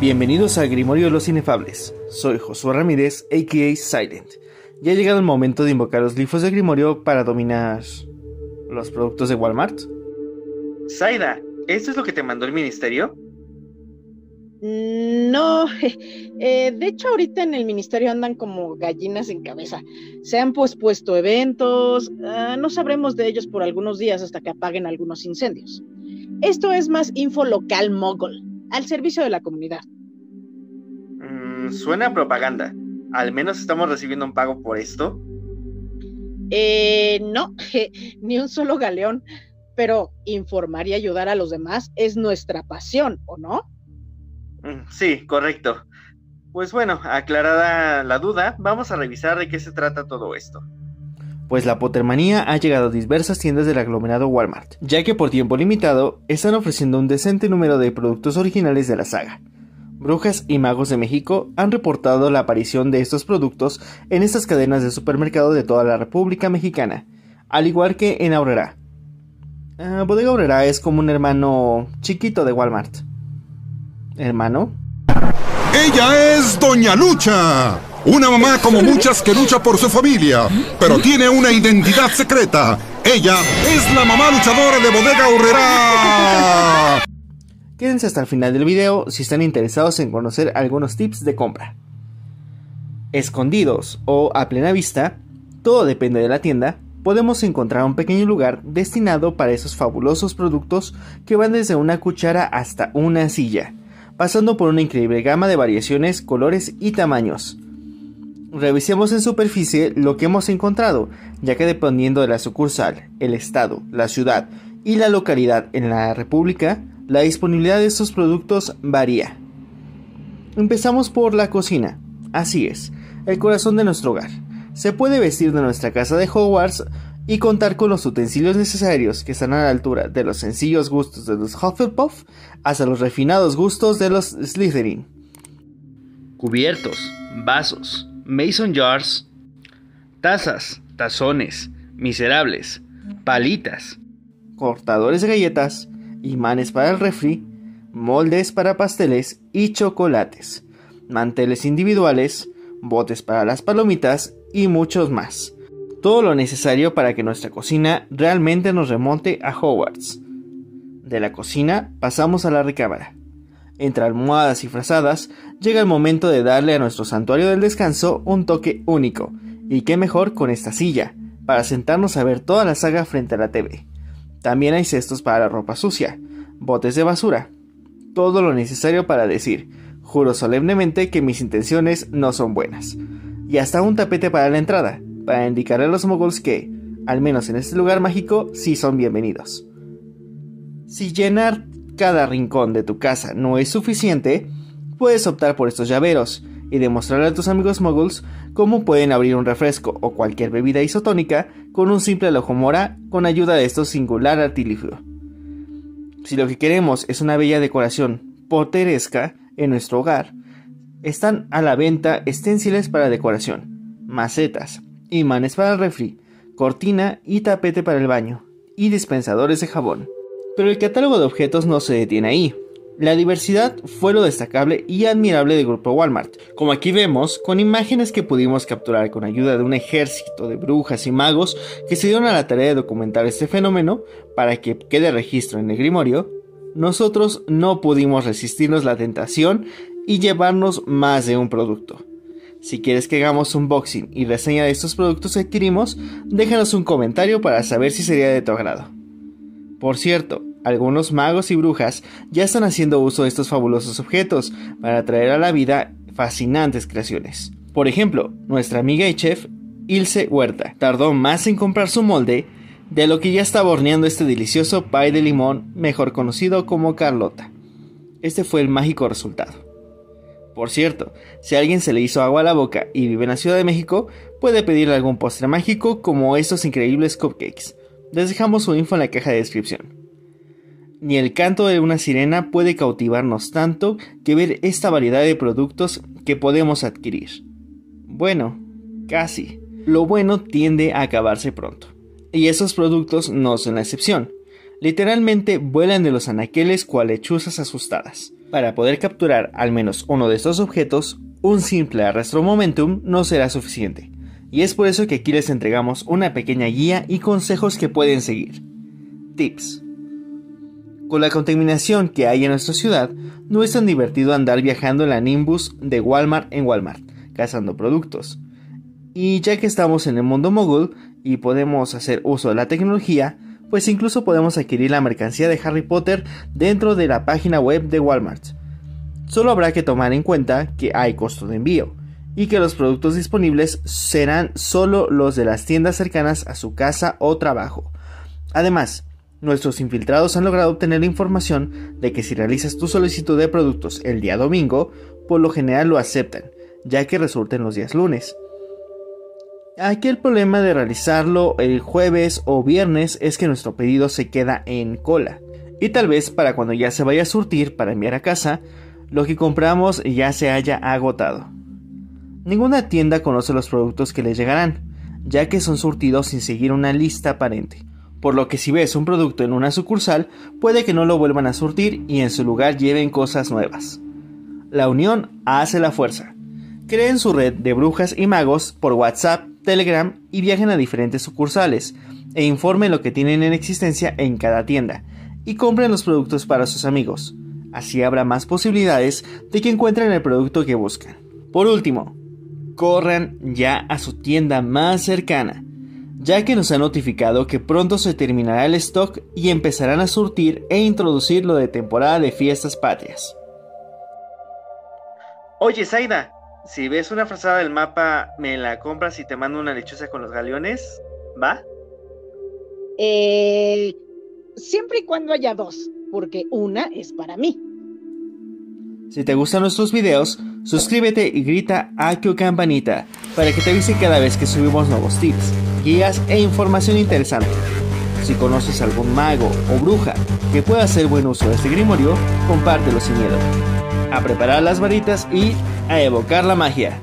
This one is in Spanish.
Bienvenidos a Grimorio de los Inefables. Soy Josué Ramírez, a.k.a. Silent. Ya ha llegado el momento de invocar los glifos de Grimorio para dominar los productos de Walmart. Zaida, ¿esto es lo que te mandó el ministerio? No, eh, de hecho ahorita en el ministerio andan como gallinas en cabeza. Se han pospuesto eventos, ah, no sabremos de ellos por algunos días hasta que apaguen algunos incendios. Esto es más info local mogul, al servicio de la comunidad. Mm, suena a propaganda. ¿Al menos estamos recibiendo un pago por esto? Eh, no, ni un solo galeón, pero informar y ayudar a los demás es nuestra pasión, ¿o no? Mm, sí, correcto. Pues bueno, aclarada la duda, vamos a revisar de qué se trata todo esto. Pues la Pottermanía ha llegado a diversas tiendas del aglomerado Walmart, ya que por tiempo limitado están ofreciendo un decente número de productos originales de la saga. Brujas y magos de México han reportado la aparición de estos productos en estas cadenas de supermercado de toda la República Mexicana, al igual que en Aurora. Ah, Bodega Aurora es como un hermano chiquito de Walmart. ¿Hermano? Ella es Doña Lucha, una mamá como muchas que lucha por su familia, pero tiene una identidad secreta. Ella es la mamá luchadora de Bodega Aurora. Quédense hasta el final del video si están interesados en conocer algunos tips de compra. Escondidos o a plena vista, todo depende de la tienda, podemos encontrar un pequeño lugar destinado para esos fabulosos productos que van desde una cuchara hasta una silla, pasando por una increíble gama de variaciones, colores y tamaños. Revisemos en superficie lo que hemos encontrado, ya que dependiendo de la sucursal, el estado, la ciudad y la localidad en la República, la disponibilidad de estos productos varía. Empezamos por la cocina. Así es, el corazón de nuestro hogar. Se puede vestir de nuestra casa de Hogwarts y contar con los utensilios necesarios que están a la altura de los sencillos gustos de los Hufflepuff hasta los refinados gustos de los Slytherin. Cubiertos, vasos, mason jars, tazas, tazones, miserables, palitas, cortadores de galletas, imanes para el refri, moldes para pasteles y chocolates, manteles individuales, botes para las palomitas y muchos más. Todo lo necesario para que nuestra cocina realmente nos remonte a Hogwarts. De la cocina pasamos a la recámara. Entre almohadas y frazadas, llega el momento de darle a nuestro santuario del descanso un toque único, y qué mejor con esta silla, para sentarnos a ver toda la saga frente a la TV. También hay cestos para la ropa sucia, botes de basura, todo lo necesario para decir, juro solemnemente que mis intenciones no son buenas. Y hasta un tapete para la entrada, para indicar a los moguls que, al menos en este lugar mágico, sí son bienvenidos. Si llenar cada rincón de tu casa no es suficiente, puedes optar por estos llaveros y demostrarle a tus amigos moguls cómo pueden abrir un refresco o cualquier bebida isotónica con un simple mora con ayuda de estos singular artilugio. Si lo que queremos es una bella decoración poteresca en nuestro hogar, están a la venta esténciles para decoración, macetas, imanes para el refri, cortina y tapete para el baño, y dispensadores de jabón. Pero el catálogo de objetos no se detiene ahí. La diversidad fue lo destacable y admirable del grupo Walmart, como aquí vemos con imágenes que pudimos capturar con ayuda de un ejército de brujas y magos que se dieron a la tarea de documentar este fenómeno para que quede registro en el Grimorio, nosotros no pudimos resistirnos la tentación y llevarnos más de un producto. Si quieres que hagamos un unboxing y reseña de estos productos que adquirimos, déjanos un comentario para saber si sería de tu agrado. Por cierto, algunos magos y brujas ya están haciendo uso de estos fabulosos objetos para traer a la vida fascinantes creaciones. Por ejemplo, nuestra amiga y chef Ilse Huerta tardó más en comprar su molde de lo que ya estaba horneando este delicioso pie de limón, mejor conocido como Carlota. Este fue el mágico resultado. Por cierto, si a alguien se le hizo agua a la boca y vive en la Ciudad de México, puede pedirle algún postre mágico como estos increíbles cupcakes. Les dejamos su info en la caja de descripción. Ni el canto de una sirena puede cautivarnos tanto que ver esta variedad de productos que podemos adquirir. Bueno, casi. Lo bueno tiende a acabarse pronto. Y esos productos no son la excepción. Literalmente vuelan de los anaqueles cual lechuzas asustadas. Para poder capturar al menos uno de estos objetos, un simple arrastro momentum no será suficiente, y es por eso que aquí les entregamos una pequeña guía y consejos que pueden seguir. Tips. Con la contaminación que hay en nuestra ciudad, no es tan divertido andar viajando en la Nimbus de Walmart en Walmart, cazando productos. Y ya que estamos en el mundo mogul y podemos hacer uso de la tecnología, pues incluso podemos adquirir la mercancía de Harry Potter dentro de la página web de Walmart. Solo habrá que tomar en cuenta que hay costo de envío y que los productos disponibles serán solo los de las tiendas cercanas a su casa o trabajo. Además, nuestros infiltrados han logrado obtener información de que si realizas tu solicitud de productos el día domingo, por lo general lo aceptan, ya que resulta en los días lunes. Aquí el problema de realizarlo el jueves o viernes es que nuestro pedido se queda en cola. Y tal vez para cuando ya se vaya a surtir para enviar a casa, lo que compramos ya se haya agotado. Ninguna tienda conoce los productos que les llegarán, ya que son surtidos sin seguir una lista aparente. Por lo que si ves un producto en una sucursal, puede que no lo vuelvan a surtir y en su lugar lleven cosas nuevas. La unión hace la fuerza. Creen su red de brujas y magos por WhatsApp Telegram y viajen a diferentes sucursales e informen lo que tienen en existencia en cada tienda y compren los productos para sus amigos. Así habrá más posibilidades de que encuentren el producto que buscan. Por último, corran ya a su tienda más cercana, ya que nos ha notificado que pronto se terminará el stock y empezarán a surtir e introducir lo de temporada de fiestas patrias. Oye, Zaida, si ves una frazada del mapa, me la compras y te mando una lechuza con los galeones, ¿va? Eh, siempre y cuando haya dos, porque una es para mí. Si te gustan nuestros videos, suscríbete y grita a tu campanita para que te avise cada vez que subimos nuevos tips, guías e información interesante. Si conoces algún mago o bruja que pueda hacer buen uso de este grimorio, compártelo sin miedo. A preparar las varitas y a evocar la magia.